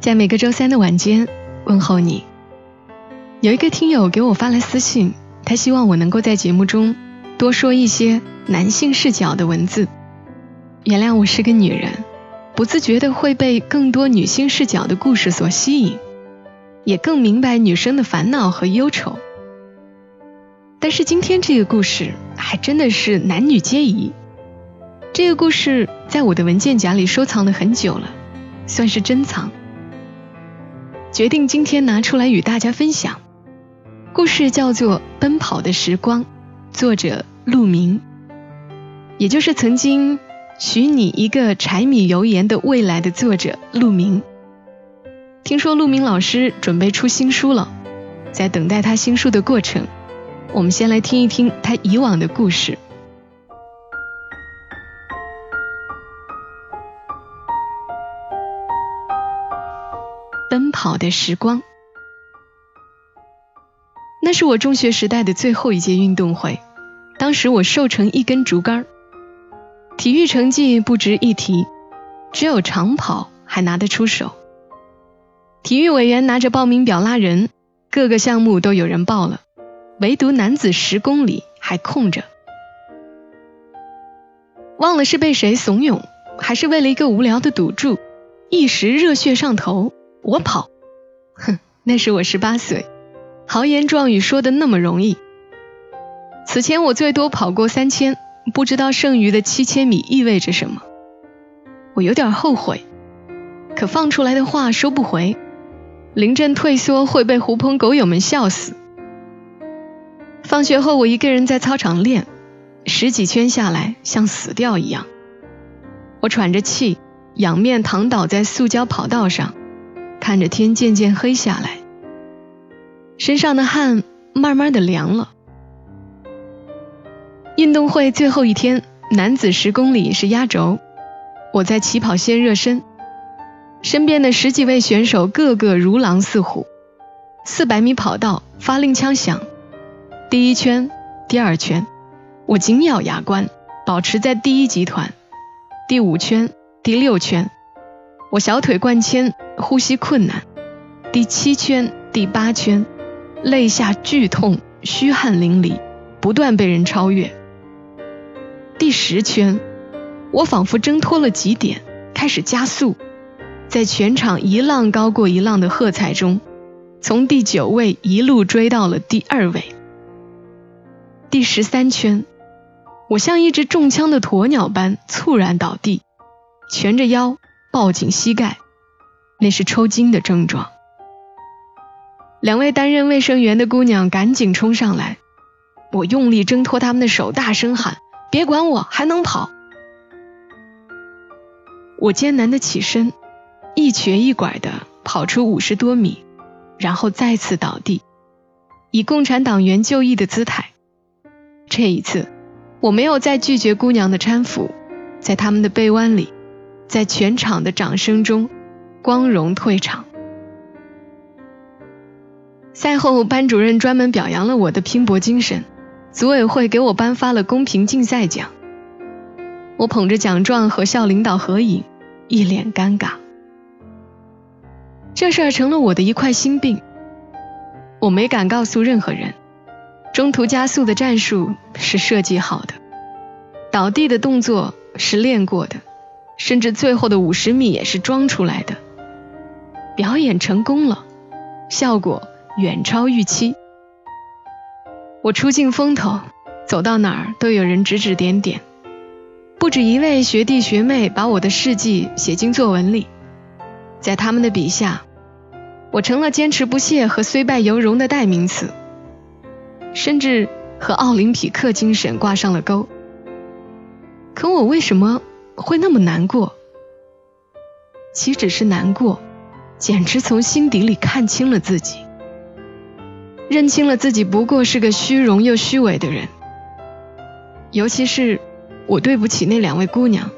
在每个周三的晚间问候你。有一个听友给我发来私信，他希望我能够在节目中多说一些男性视角的文字。原谅我是个女人，不自觉的会被更多女性视角的故事所吸引，也更明白女生的烦恼和忧愁。但是今天这个故事还真的是男女皆宜。这个故事在我的文件夹里收藏了很久了，算是珍藏。决定今天拿出来与大家分享。故事叫做《奔跑的时光》，作者陆明，也就是曾经《许你一个柴米油盐的未来》的作者陆明。听说陆明老师准备出新书了，在等待他新书的过程。我们先来听一听他以往的故事。跑的时光，那是我中学时代的最后一届运动会。当时我瘦成一根竹竿，体育成绩不值一提，只有长跑还拿得出手。体育委员拿着报名表拉人，各个项目都有人报了。唯独男子十公里还空着，忘了是被谁怂恿，还是为了一个无聊的赌注，一时热血上头，我跑。哼，那时我十八岁，豪言壮语说的那么容易。此前我最多跑过三千，不知道剩余的七千米意味着什么。我有点后悔，可放出来的话收不回，临阵退缩会被狐朋狗友们笑死。放学后，我一个人在操场练，十几圈下来像死掉一样。我喘着气，仰面躺倒在塑胶跑道上，看着天渐渐黑下来，身上的汗慢慢的凉了。运动会最后一天，男子十公里是压轴，我在起跑线热身，身边的十几位选手个个如狼似虎。四百米跑道，发令枪响。第一圈，第二圈，我紧咬牙关，保持在第一集团。第五圈，第六圈，我小腿灌铅，呼吸困难。第七圈，第八圈，肋下剧痛，虚汗淋漓，不断被人超越。第十圈，我仿佛挣脱了极点，开始加速，在全场一浪高过一浪的喝彩中，从第九位一路追到了第二位。第十三圈，我像一只中枪的鸵鸟般猝然倒地，蜷着腰，抱紧膝盖，那是抽筋的症状。两位担任卫生员的姑娘赶紧冲上来，我用力挣脱他们的手，大声喊：“别管我，还能跑！”我艰难的起身，一瘸一拐的跑出五十多米，然后再次倒地，以共产党员就义的姿态。这一次，我没有再拒绝姑娘的搀扶，在他们的臂弯里，在全场的掌声中，光荣退场。赛后，班主任专门表扬了我的拼搏精神，组委会给我颁发了公平竞赛奖。我捧着奖状和校领导合影，一脸尴尬。这事儿成了我的一块心病，我没敢告诉任何人。中途加速的战术是设计好的，倒地的动作是练过的，甚至最后的五十米也是装出来的。表演成功了，效果远超预期。我出尽风头，走到哪儿都有人指指点点，不止一位学弟学妹把我的事迹写进作文里，在他们的笔下，我成了坚持不懈和虽败犹荣的代名词。甚至和奥林匹克精神挂上了钩。可我为什么会那么难过？岂止是难过，简直从心底里看清了自己，认清了自己不过是个虚荣又虚伪的人。尤其是我对不起那两位姑娘，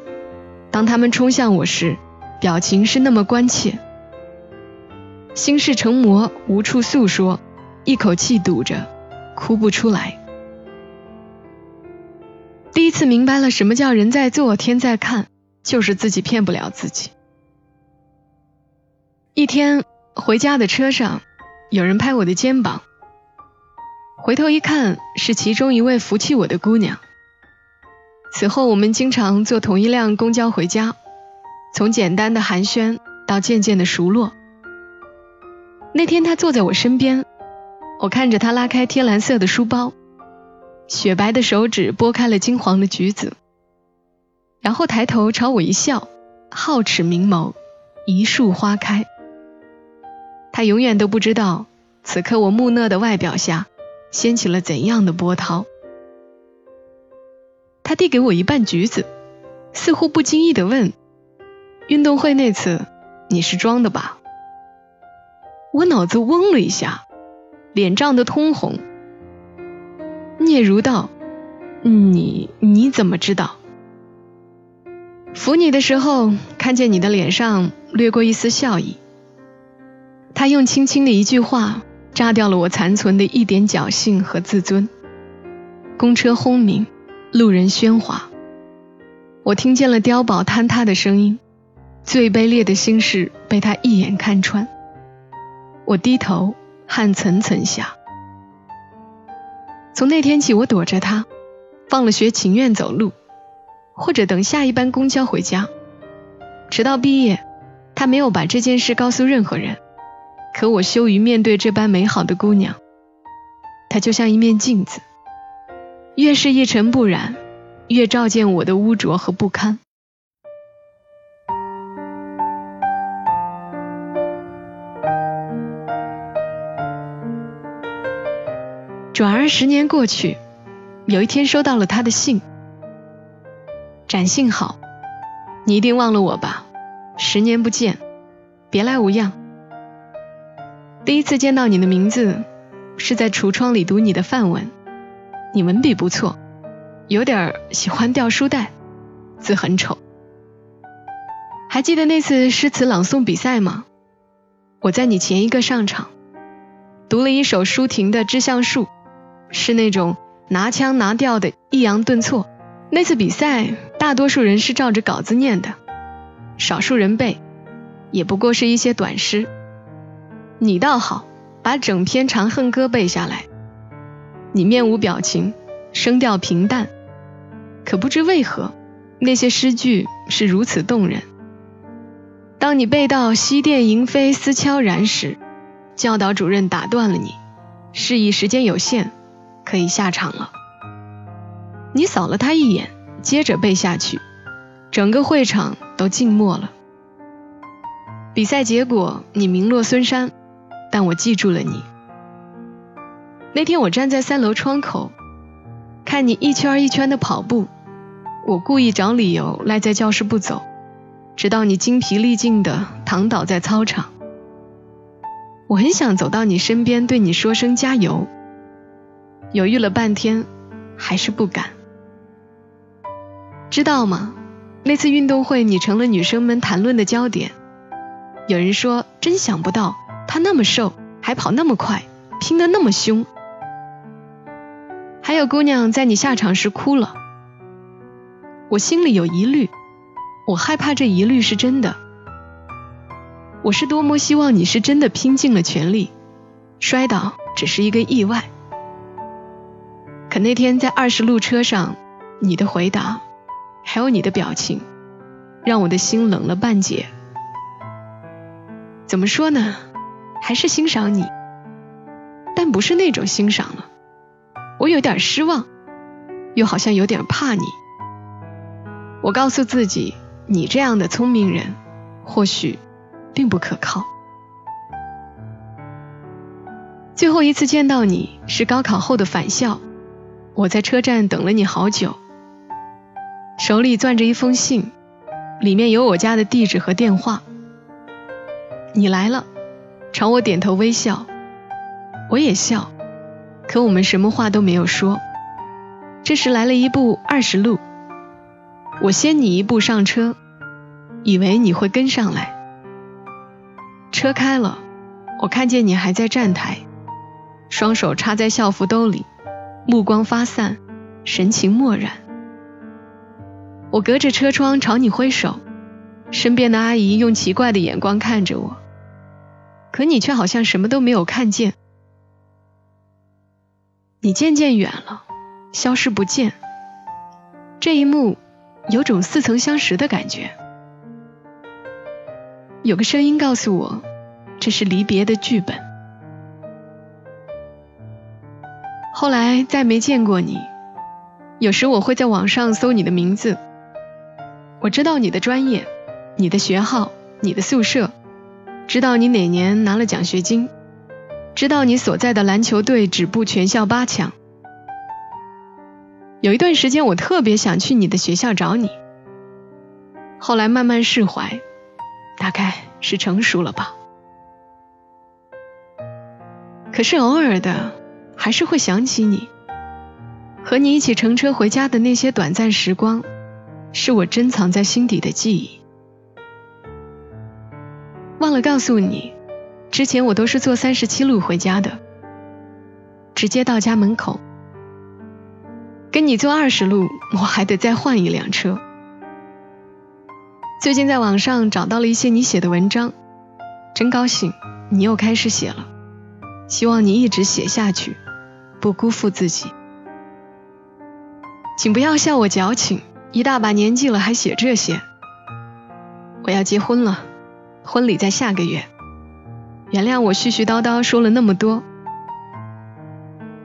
当她们冲向我时，表情是那么关切。心事成魔，无处诉说，一口气堵着，哭不出来。第一次明白了什么叫人在做天在看，就是自己骗不了自己。一天回家的车上，有人拍我的肩膀，回头一看，是其中一位扶起我的姑娘。此后我们经常坐同一辆公交回家，从简单的寒暄到渐渐的熟络。那天她坐在我身边，我看着她拉开天蓝色的书包。雪白的手指拨开了金黄的橘子，然后抬头朝我一笑，皓齿明眸，一树花开。他永远都不知道，此刻我木讷的外表下，掀起了怎样的波涛。他递给我一半橘子，似乎不经意的问：“运动会那次，你是装的吧？”我脑子嗡了一下，脸涨得通红。聂如道，你你怎么知道？扶你的时候，看见你的脸上掠过一丝笑意。他用轻轻的一句话，炸掉了我残存的一点侥幸和自尊。公车轰鸣，路人喧哗，我听见了碉堡坍塌的声音，最卑劣的心事被他一眼看穿。我低头，汗涔涔下。从那天起，我躲着他，放了学情愿走路，或者等下一班公交回家。直到毕业，他没有把这件事告诉任何人。可我羞于面对这般美好的姑娘。她就像一面镜子，越是一尘不染，越照见我的污浊和不堪。转而十年过去，有一天收到了他的信。展信好，你一定忘了我吧？十年不见，别来无恙。第一次见到你的名字，是在橱窗里读你的范文。你文笔不错，有点喜欢掉书袋，字很丑。还记得那次诗词朗诵比赛吗？我在你前一个上场，读了一首舒婷的《致橡树》。是那种拿腔拿调的抑扬顿挫。那次比赛，大多数人是照着稿子念的，少数人背，也不过是一些短诗。你倒好，把整篇《长恨歌》背下来。你面无表情，声调平淡，可不知为何，那些诗句是如此动人。当你背到“西殿萤飞思悄然”时，教导主任打断了你，示意时间有限。可以下场了。你扫了他一眼，接着背下去，整个会场都静默了。比赛结果你名落孙山，但我记住了你。那天我站在三楼窗口，看你一圈一圈的跑步，我故意找理由赖在教室不走，直到你精疲力尽的躺倒在操场。我很想走到你身边，对你说声加油。犹豫了半天，还是不敢。知道吗？那次运动会，你成了女生们谈论的焦点。有人说，真想不到他那么瘦，还跑那么快，拼得那么凶。还有姑娘在你下场时哭了。我心里有疑虑，我害怕这疑虑是真的。我是多么希望你是真的拼尽了全力，摔倒只是一个意外。可那天在二十路车上，你的回答，还有你的表情，让我的心冷了半截。怎么说呢？还是欣赏你，但不是那种欣赏了。我有点失望，又好像有点怕你。我告诉自己，你这样的聪明人，或许并不可靠。最后一次见到你是高考后的返校。我在车站等了你好久，手里攥着一封信，里面有我家的地址和电话。你来了，朝我点头微笑，我也笑，可我们什么话都没有说。这时来了一部二十路，我先你一步上车，以为你会跟上来。车开了，我看见你还在站台，双手插在校服兜里，目光发散，神情漠然。我隔着车窗朝你挥手，身边的阿姨用奇怪的眼光看着我，可你却好像什么都没有看见。你渐渐远了。消失不见，这一幕有种似曾相识的感觉。有个声音告诉我，这是离别的剧本。后来再没见过你，有时我会在网上搜你的名字，我知道你的专业、你的学号、你的宿舍，知道你哪年拿了奖学金，知道你所在的篮球队止步全校八强。有一段时间，我特别想去你的学校找你，后来慢慢释怀，大概是成熟了吧。可是偶尔的，还是会想起你，和你一起乘车回家的那些短暂时光，是我珍藏在心底的记忆。忘了告诉你，之前我都是坐三十七路回家的，直接到家门口。跟你坐二十路，我还得再换一辆车。最近在网上找到了一些你写的文章，真高兴，你又开始写了。希望你一直写下去，不辜负自己。请不要笑我矫情，一大把年纪了还写这些。我要结婚了，婚礼在下个月。原谅我絮絮叨叨说了那么多，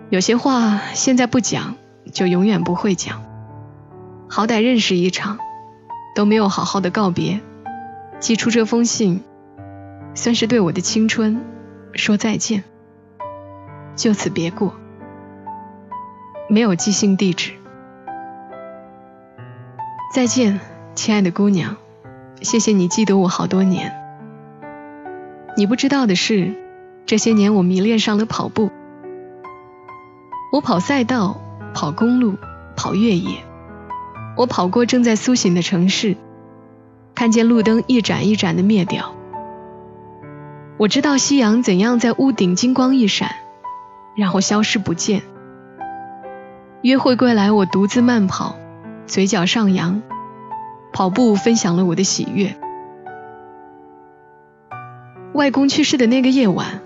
有些话现在不讲。就永远不会讲。好歹认识一场，都没有好好的告别，寄出这封信，算是对我的青春说再见。就此别过，没有寄信地址。再见，亲爱的姑娘，谢谢你记得我好多年。你不知道的是，这些年我迷恋上了跑步，我跑赛道。跑公路，跑越野，我跑过正在苏醒的城市，看见路灯一盏一盏的灭掉。我知道夕阳怎样在屋顶金光一闪，然后消失不见。约会归来，我独自慢跑，嘴角上扬，跑步分享了我的喜悦。外公去世的那个夜晚，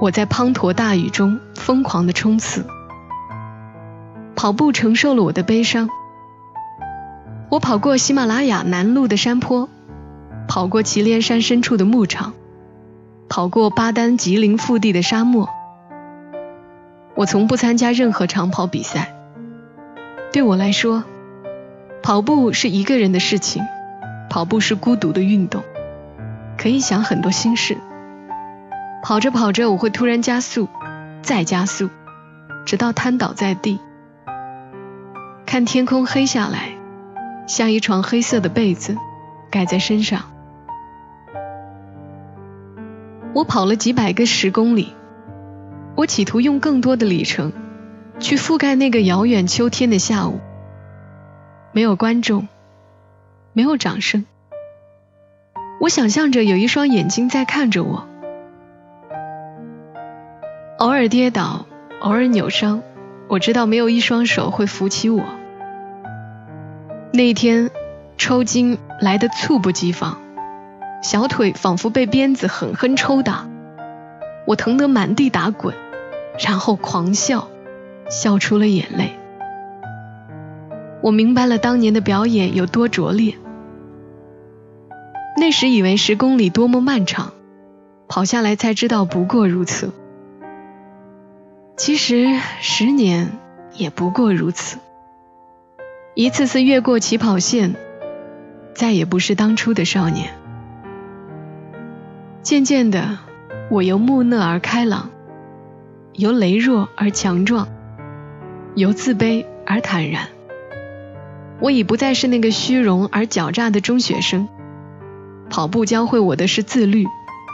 我在滂沱大雨中疯狂的冲刺。跑步承受了我的悲伤。我跑过喜马拉雅南麓的山坡，跑过祁连山深处的牧场，跑过巴丹吉林腹地的沙漠。我从不参加任何长跑比赛。对我来说，跑步是一个人的事情，跑步是孤独的运动，可以想很多心事。跑着跑着，我会突然加速，再加速，直到瘫倒在地。看天空黑下来，像一床黑色的被子盖在身上。我跑了几百个十公里，我企图用更多的里程去覆盖那个遥远秋天的下午。没有观众，没有掌声。我想象着有一双眼睛在看着我。偶尔跌倒，偶尔扭伤，我知道没有一双手会扶起我。那一天，抽筋来得猝不及防，小腿仿佛被鞭子狠狠抽打，我疼得满地打滚，然后狂笑，笑出了眼泪。我明白了当年的表演有多拙劣。那时以为十公里多么漫长，跑下来才知道不过如此。其实十年也不过如此。一次次越过起跑线，再也不是当初的少年。渐渐的，我由木讷而开朗，由羸弱而强壮，由自卑而坦然。我已不再是那个虚荣而狡诈的中学生，跑步教会我的是自律，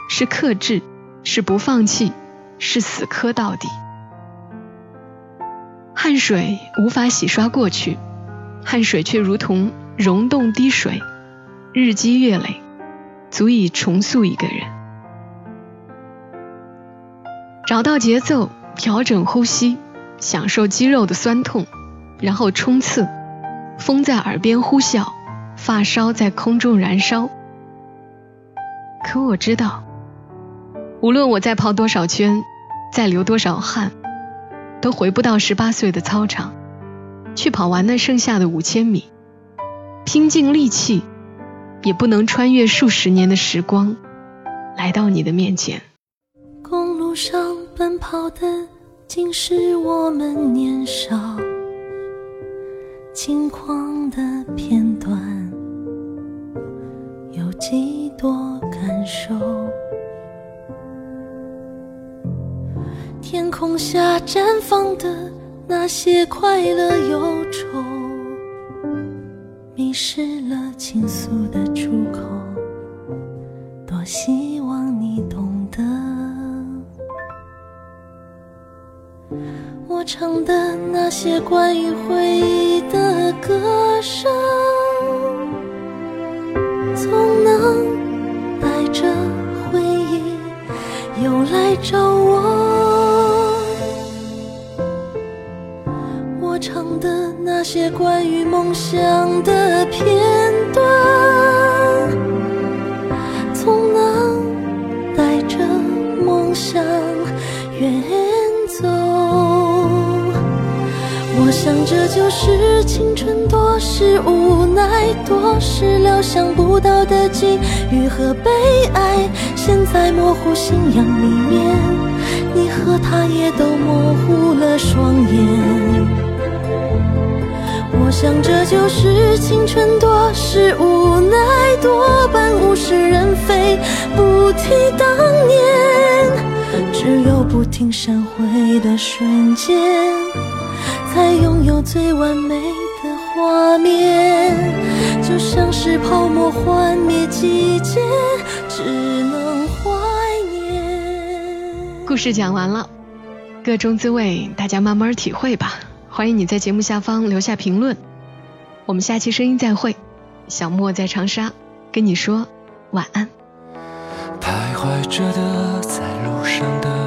是克制，是不放弃，是死磕到底。汗水无法洗刷过去，汗水却如同溶洞滴水，日积月累，足以重塑一个人。找到节奏，调整呼吸，享受肌肉的酸痛，然后冲刺。风在耳边呼啸，发梢在空中燃烧。可我知道，无论我再跑多少圈，再流多少汗，都回不到十八岁的操场，去跑完那剩下的五千米。拼尽力气，也不能穿越数十年的时光，来到你的面前。公路上奔跑的，竟是我们年少。轻狂的片段，有几多感受？天空下绽放的那些快乐忧愁，迷失了倾诉的我唱的那些关于回忆的歌声，总能带着回忆又来找我。我唱的那些关于梦想的片想这就是青春，多是无奈，多是料想不到的际遇和悲哀，现在模糊信仰里面，你和他也都模糊了双眼。我想这就是青春，多是无奈，多半物是人非，不提当年，只有不停闪回的瞬间。才拥有最完美的画面，就像是泡沫幻灭季节，只能怀念。故事讲完了，各种滋味，大家慢慢体会吧。欢迎你在节目下方留下评论，我们下期声音再会。小莫在长沙跟你说晚安。徘徊着的，在路上的。